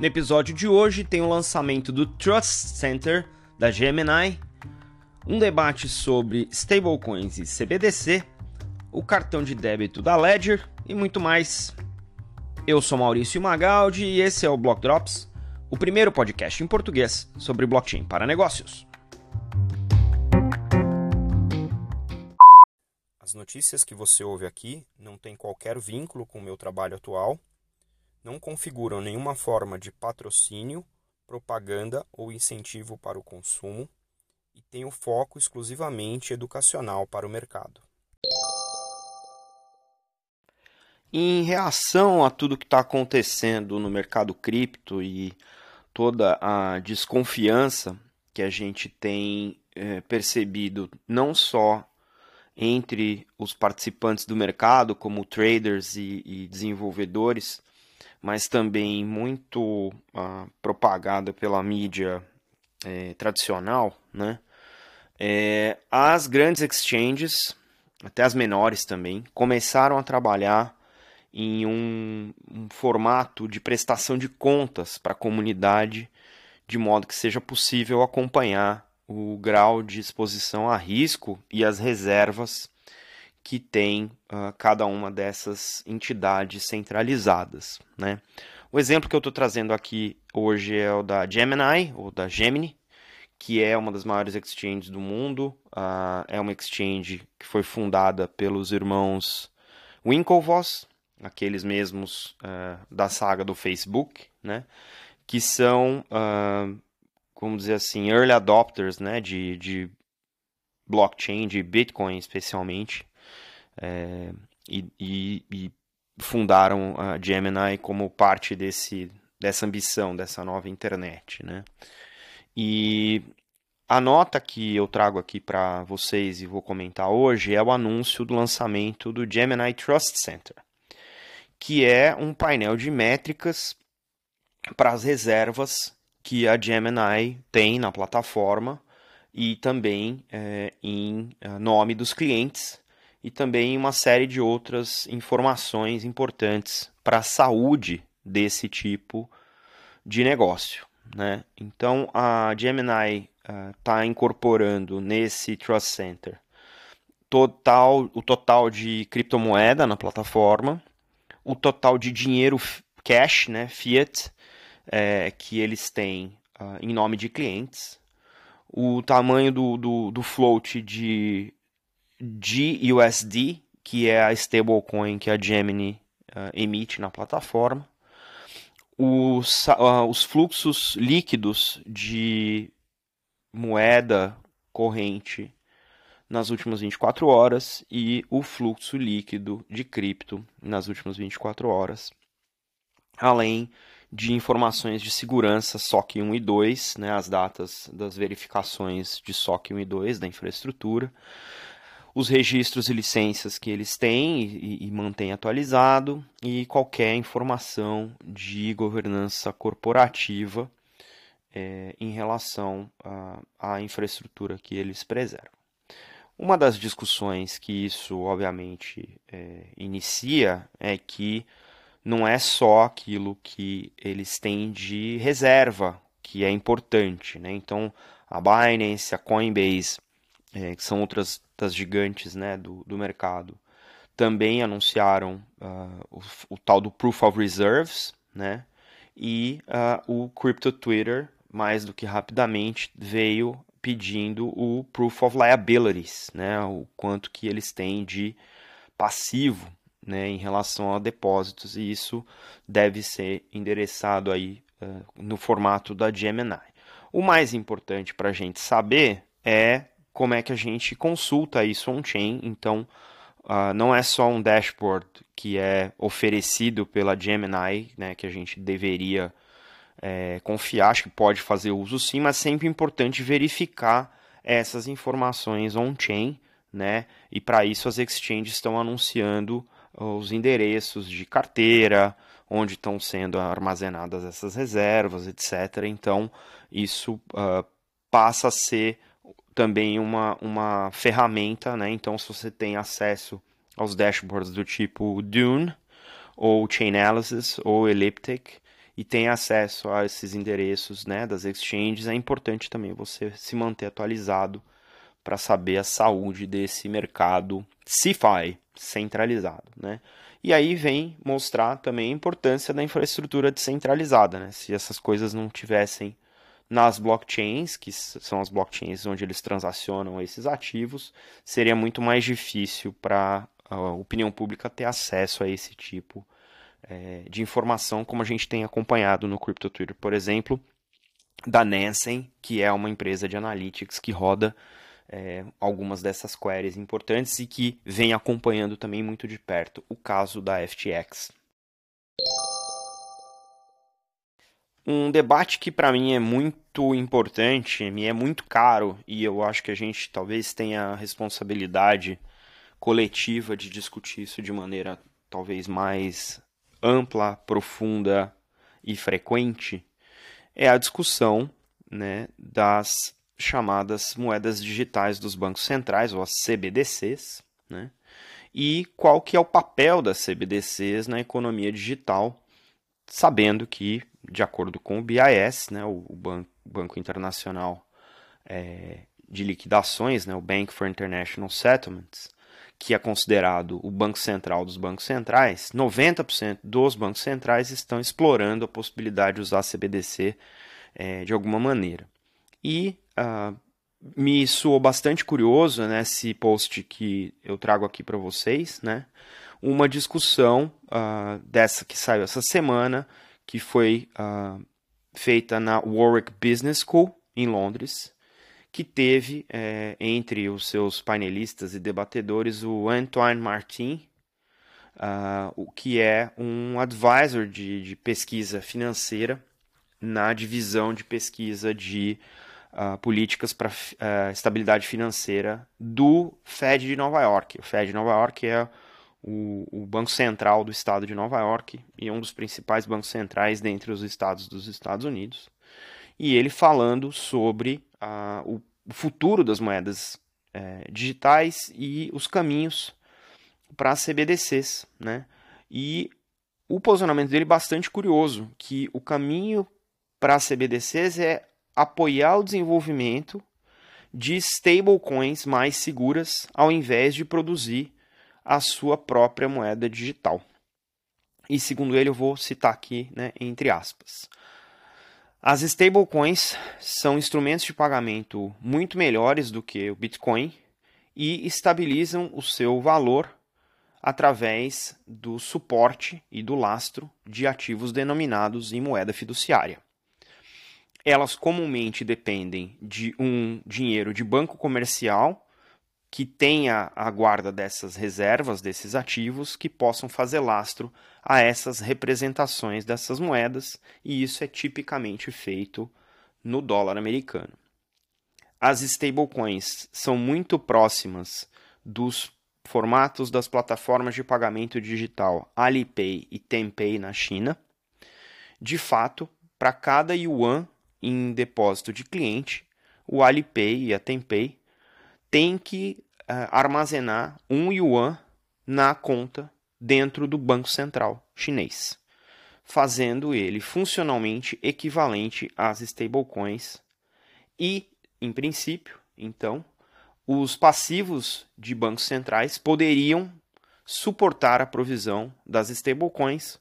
No episódio de hoje tem o lançamento do Trust Center da Gemini, um debate sobre stablecoins e CBDC, o cartão de débito da Ledger e muito mais. Eu sou Maurício Magaldi e esse é o Block Drops, o primeiro podcast em português sobre blockchain para negócios. As notícias que você ouve aqui não têm qualquer vínculo com o meu trabalho atual, não configuram nenhuma forma de patrocínio, propaganda ou incentivo para o consumo e têm o foco exclusivamente educacional para o mercado. Em reação a tudo que está acontecendo no mercado cripto e toda a desconfiança que a gente tem é, percebido não só entre os participantes do mercado, como traders e, e desenvolvedores, mas também muito uh, propagada pela mídia é, tradicional, né? É, as grandes exchanges, até as menores também, começaram a trabalhar em um, um formato de prestação de contas para a comunidade, de modo que seja possível acompanhar o grau de exposição a risco e as reservas que tem uh, cada uma dessas entidades centralizadas. Né? O exemplo que eu estou trazendo aqui hoje é o da Gemini, ou da Gemini, que é uma das maiores exchanges do mundo. Uh, é uma exchange que foi fundada pelos irmãos Winklevoss, aqueles mesmos uh, da saga do Facebook, né? que são, uh, como dizer assim, early adopters né? de, de blockchain, de Bitcoin especialmente, é, e, e, e, fundaram a Gemini como parte desse, dessa ambição, dessa nova internet. Né? E a nota que eu trago aqui para vocês e vou comentar hoje é o anúncio do lançamento do Gemini Trust Center que é um painel de métricas para as reservas que a Gemini tem na plataforma e também é, em é, nome dos clientes e também uma série de outras informações importantes para a saúde desse tipo de negócio. Né? Então a Gemini está uh, incorporando nesse Trust Center total, o total de criptomoeda na plataforma, o total de dinheiro cash, né, fiat, é, que eles têm uh, em nome de clientes, o tamanho do, do, do float de GUSD, que é a stablecoin que a Gemini uh, emite na plataforma, os, uh, os fluxos líquidos de moeda corrente nas últimas 24 horas e o fluxo líquido de cripto nas últimas 24 horas, além de informações de segurança SOC 1 e 2, né, as datas das verificações de SOC 1 e 2 da infraestrutura, os registros e licenças que eles têm e, e mantêm atualizado e qualquer informação de governança corporativa é, em relação à infraestrutura que eles preservam. Uma das discussões que isso, obviamente, é, inicia é que não é só aquilo que eles têm de reserva que é importante. Né? Então, a Binance, a Coinbase, é, que são outras das gigantes né, do, do mercado, também anunciaram uh, o, o, tal do Proof of Reserves, né? e uh, o Crypto Twitter, mais do que rapidamente, veio pedindo o proof of liabilities, né, o quanto que eles têm de passivo, né, em relação a depósitos e isso deve ser endereçado aí uh, no formato da Gemini. O mais importante para a gente saber é como é que a gente consulta isso on-chain. Então, uh, não é só um dashboard que é oferecido pela Gemini, né, que a gente deveria é, confiar, acho que pode fazer uso sim, mas sempre importante verificar essas informações on-chain, né? E para isso as exchanges estão anunciando os endereços de carteira, onde estão sendo armazenadas essas reservas, etc. Então, isso uh, passa a ser também uma, uma ferramenta, né? Então, se você tem acesso aos dashboards do tipo Dune, ou Chainalysis, ou Elliptic, e tem acesso a esses endereços né, das exchanges, é importante também você se manter atualizado para saber a saúde desse mercado CeFi centralizado. Né? E aí vem mostrar também a importância da infraestrutura descentralizada. Né? Se essas coisas não tivessem nas blockchains, que são as blockchains onde eles transacionam esses ativos, seria muito mais difícil para a opinião pública ter acesso a esse tipo é, de informação, como a gente tem acompanhado no Crypto Twitter, por exemplo, da Nansen, que é uma empresa de analytics que roda é, algumas dessas queries importantes e que vem acompanhando também muito de perto o caso da FTX. Um debate que para mim é muito importante, me é muito caro e eu acho que a gente talvez tenha a responsabilidade coletiva de discutir isso de maneira talvez mais ampla, profunda e frequente, é a discussão né, das chamadas moedas digitais dos bancos centrais, ou as CBDCs, né, e qual que é o papel das CBDCs na economia digital, sabendo que, de acordo com o BIS, né, o, Banco, Banco Internacional é, de Liquidações, né, o Bank for International Settlements, que é considerado o banco central dos bancos centrais, 90% dos bancos centrais estão explorando a possibilidade de usar CBDC é, de alguma maneira. E uh, me soou bastante curioso nesse né, post que eu trago aqui para vocês, né, uma discussão uh, dessa que saiu essa semana, que foi uh, feita na Warwick Business School, em Londres, que teve é, entre os seus painelistas e debatedores o Antoine Martin, uh, o que é um advisor de, de, pesquisa financeira na divisão de pesquisa de uh, políticas para uh, estabilidade financeira do Fed de Nova York. O Fed de Nova York é o, o, Banco Central do estado de Nova York e um dos principais bancos centrais dentre os estados dos Estados Unidos. E ele falando sobre o, o, futuro das moedas é, digitais e os caminhos para as CBDCs, né? E o posicionamento dele é bastante curioso, que o caminho para as CBDCs é apoiar o desenvolvimento de stablecoins mais seguras, ao invés de produzir a sua própria moeda digital. E segundo ele, eu vou citar aqui, né, entre aspas. As stablecoins são instrumentos de pagamento muito melhores do que o Bitcoin e estabilizam o seu valor através do suporte e do lastro de ativos denominados em moeda fiduciária. Elas comumente dependem de um dinheiro de banco comercial que tenha a guarda dessas reservas, desses ativos, que possam fazer lastro a essas representações dessas moedas, e isso é tipicamente feito no dólar americano. As stablecoins são muito próximas dos formatos das plataformas de pagamento digital Alipay e Tenpay na China. De fato, para cada yuan em depósito de cliente, o Alipay e a Tenpay têm que uh, armazenar um yuan na conta dentro do Banco Central chinês, fazendo ele funcionalmente equivalente às stablecoins e, em princípio, então, os passivos de bancos centrais poderiam suportar a provisão das stablecoins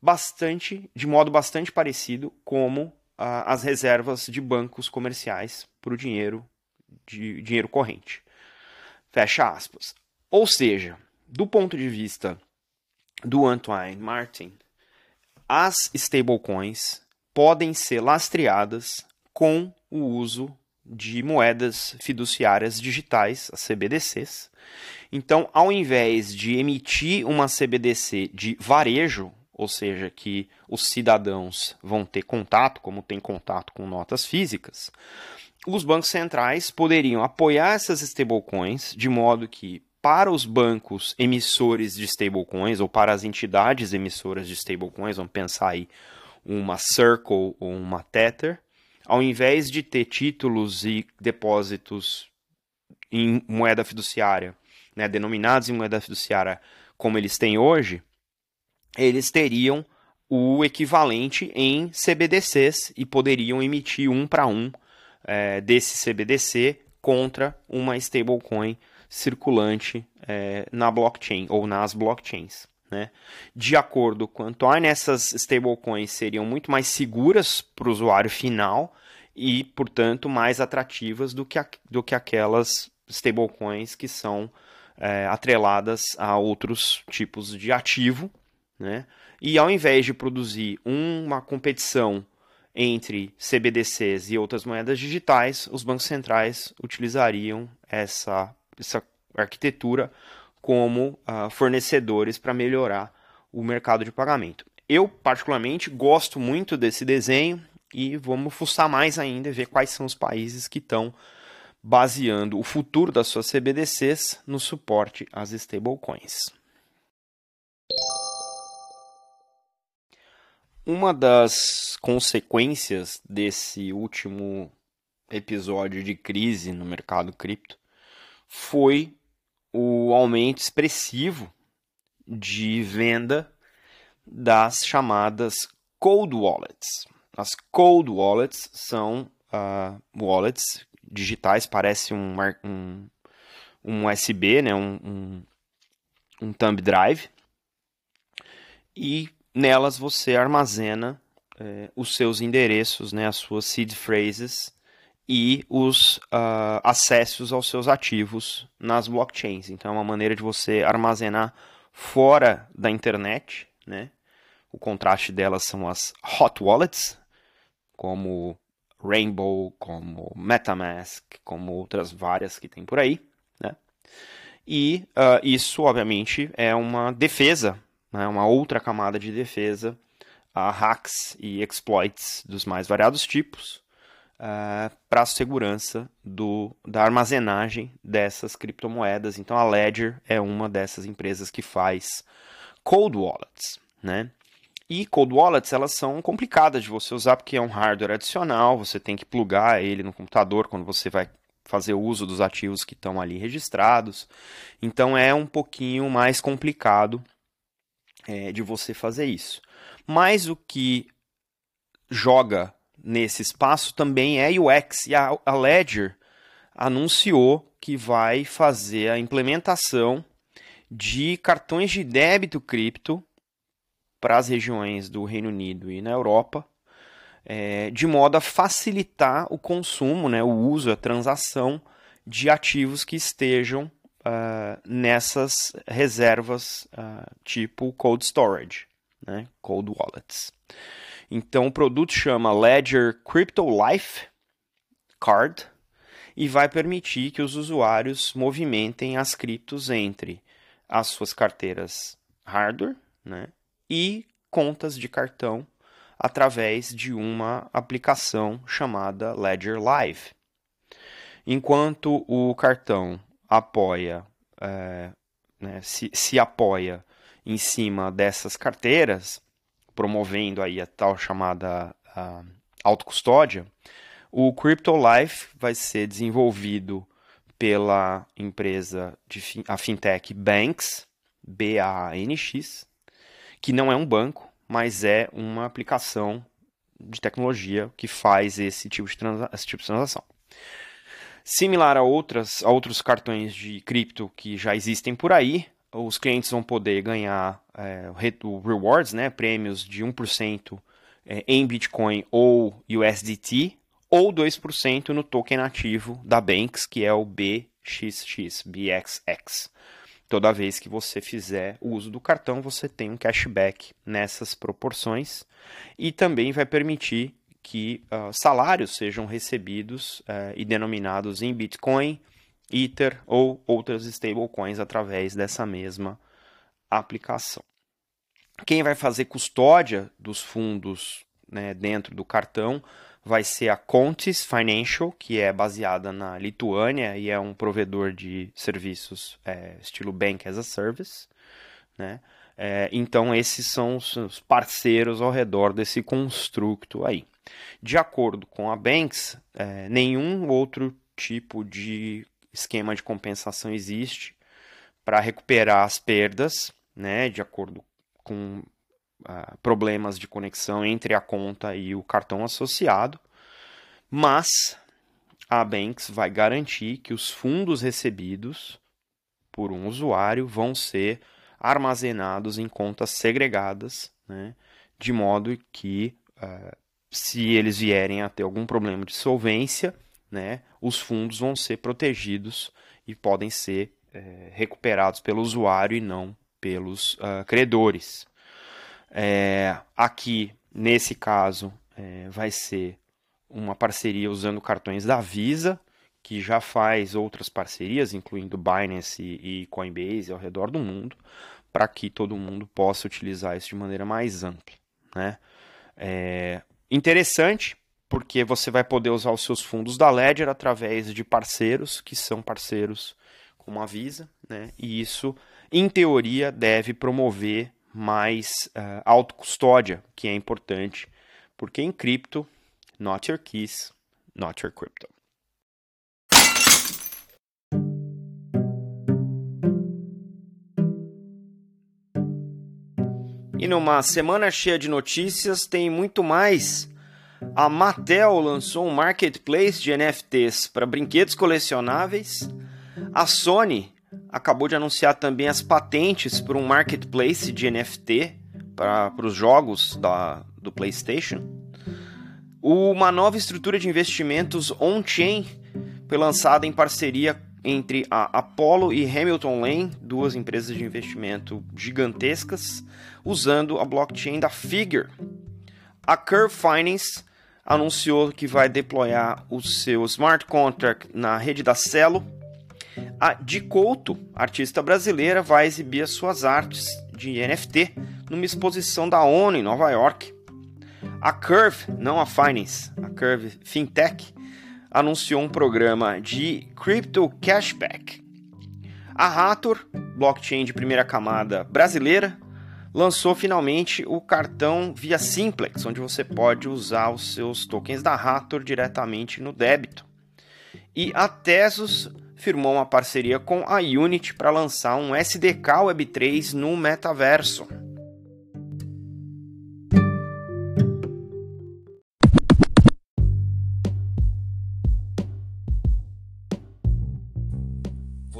bastante de modo bastante parecido como ah, as reservas de bancos comerciais para o dinheiro de dinheiro corrente. Fecha aspas. Ou seja, do ponto de vista do Antoine Martin, as stablecoins podem ser lastreadas com o uso de moedas fiduciárias digitais, as CBDCs. Então, ao invés de emitir uma CBDC de varejo, ou seja, que os cidadãos vão ter contato, como tem contato com notas físicas, os bancos centrais poderiam apoiar essas stablecoins de modo que para os bancos emissores de stablecoins ou para as entidades emissoras de stablecoins, vamos pensar aí uma Circle ou uma Tether, ao invés de ter títulos e depósitos em moeda fiduciária, né, denominados em moeda fiduciária como eles têm hoje, eles teriam o equivalente em CBDCs e poderiam emitir um para um é, desse CBDC contra uma stablecoin circulante é, na blockchain ou nas blockchains. Né? De acordo com Antônio, essas stablecoins seriam muito mais seguras para o usuário final e, portanto, mais atrativas do que, a, do que aquelas stablecoins que são é, atreladas a outros tipos de ativo. Né? E ao invés de produzir uma competição entre CBDCs e outras moedas digitais, os bancos centrais utilizariam essa, essa arquitetura como uh, fornecedores para melhorar o mercado de pagamento. Eu, particularmente, gosto muito desse desenho e vamos fuçar mais ainda e ver quais são os países que estão baseando o futuro das suas CBDCs no suporte às stablecoins. Uma das consequências desse último episódio de crise no mercado cripto foi o aumento expressivo de venda das chamadas cold wallets. As cold wallets são uh, wallets digitais, parece um, um, um USB, né, um, um, um thumb drive, e nelas você armazena é, os seus endereços, né, as suas seed phrases e os uh, acessos aos seus ativos nas blockchains. Então é uma maneira de você armazenar fora da internet, né? O contraste delas são as hot wallets, como Rainbow, como MetaMask, como outras várias que tem por aí, né? E uh, isso, obviamente, é uma defesa né, uma outra camada de defesa a hacks e exploits dos mais variados tipos uh, para a segurança do, da armazenagem dessas criptomoedas. Então a Ledger é uma dessas empresas que faz cold wallets, né? E cold wallets elas são complicadas de você usar porque é um hardware adicional, você tem que plugar ele no computador quando você vai fazer uso dos ativos que estão ali registrados. Então é um pouquinho mais complicado é, de você fazer isso. Mas o que joga nesse espaço também é UX. E a, a Ledger anunciou que vai fazer a implementação de cartões de débito cripto para as regiões do Reino Unido e na Europa, é, de modo a facilitar o consumo, né, o uso, a transação de ativos que estejam uh, nessas reservas uh, tipo cold storage, né? cold wallets. Então o produto chama Ledger Crypto Life Card e vai permitir que os usuários movimentem as criptos entre as suas carteiras hardware né? e contas de cartão através de uma aplicação chamada Ledger Live. Enquanto o cartão apoia, é, né, se, se apoia em cima dessas carteiras, promovendo aí a tal chamada a, autocustódia, o Crypto Life vai ser desenvolvido pela empresa de a fintech Banks, B-A-N-X, que não é um banco, mas é uma aplicação de tecnologia que faz esse tipo de, esse tipo de transação. Similar a, outras, a outros cartões de cripto que já existem por aí, os clientes vão poder ganhar é, rewards, né, prêmios de 1% é, em Bitcoin ou USDT, ou 2% no token ativo da Banks, que é o BXX, BXX. Toda vez que você fizer o uso do cartão, você tem um cashback nessas proporções e também vai permitir que uh, salários sejam recebidos uh, e denominados em Bitcoin, Ether ou outras stablecoins através dessa mesma aplicação. Quem vai fazer custódia dos fundos né, dentro do cartão vai ser a Contis Financial, que é baseada na Lituânia e é um provedor de serviços é, estilo Bank as a Service. Né? É, então, esses são os parceiros ao redor desse construto aí. De acordo com a Banks, é, nenhum outro tipo de esquema de compensação existe para recuperar as perdas, né, de acordo com uh, problemas de conexão entre a conta e o cartão associado, mas a Banks vai garantir que os fundos recebidos por um usuário vão ser armazenados em contas segregadas, né, de modo que uh, se eles vierem a ter algum problema de solvência, né, os fundos vão ser protegidos e podem ser é, recuperados pelo usuário e não pelos uh, credores. É, aqui, nesse caso, é, vai ser uma parceria usando cartões da Visa, que já faz outras parcerias, incluindo Binance e, Coinbase ao redor do mundo, para que todo mundo possa utilizar isso de maneira mais ampla. Né? É interessante, porque você vai poder usar os seus fundos da Ledger através de parceiros que são parceiros como a Visa, né? e isso, em teoria, deve promover mais uh, autocustódia, que é importante, porque em cripto, not your keys, not your crypto. Numa semana cheia de notícias, tem muito mais. A Mattel lançou um marketplace de NFTs para brinquedos colecionáveis. A Sony acabou de anunciar também as patentes para um marketplace de NFT para os jogos da, do PlayStation. Uma nova estrutura de investimentos on-chain foi lançada em parceria entre a Apollo e Hamilton Lane, duas empresas de investimento gigantescas, usando a blockchain da Figure. A Curve Finance anunciou que vai deployar o seu smart contract na rede da Celo a Di Couto, artista brasileira, vai exibir as suas artes de NFT numa exposição da ONU em Nova York. A Curve, não a Finance, a Curve Fintech, anunciou um programa de Crypto Cashback. A Rator, blockchain de primeira camada brasileira, lançou finalmente o cartão via Simplex, onde você pode usar os seus tokens da Rator diretamente no débito. E a Tesos firmou uma parceria com a Unity para lançar um SDK Web3 no metaverso.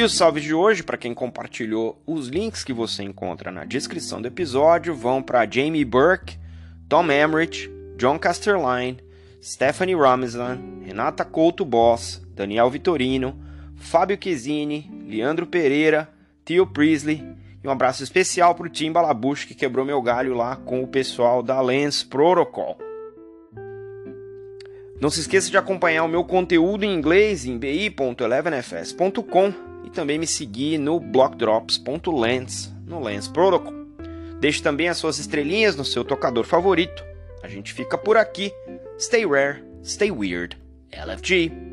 E o salve de hoje, para quem compartilhou os links que você encontra na descrição do episódio, vão para Jamie Burke, Tom Emmerich, John Casterline, Stephanie Ramslan, Renata Couto Boss, Daniel Vitorino, Fábio Chiesini, Leandro Pereira, Tio Priestley e um abraço especial para o Tim Balabush que quebrou meu galho lá com o pessoal da Lens Protocol. Não se esqueça de acompanhar o meu conteúdo em inglês em bi.elevenfs.com e também me seguir no blockdrops.lens no Lens Protocol. Deixe também as suas estrelinhas no seu tocador favorito. A gente fica por aqui Stay rare, stay weird. LFG.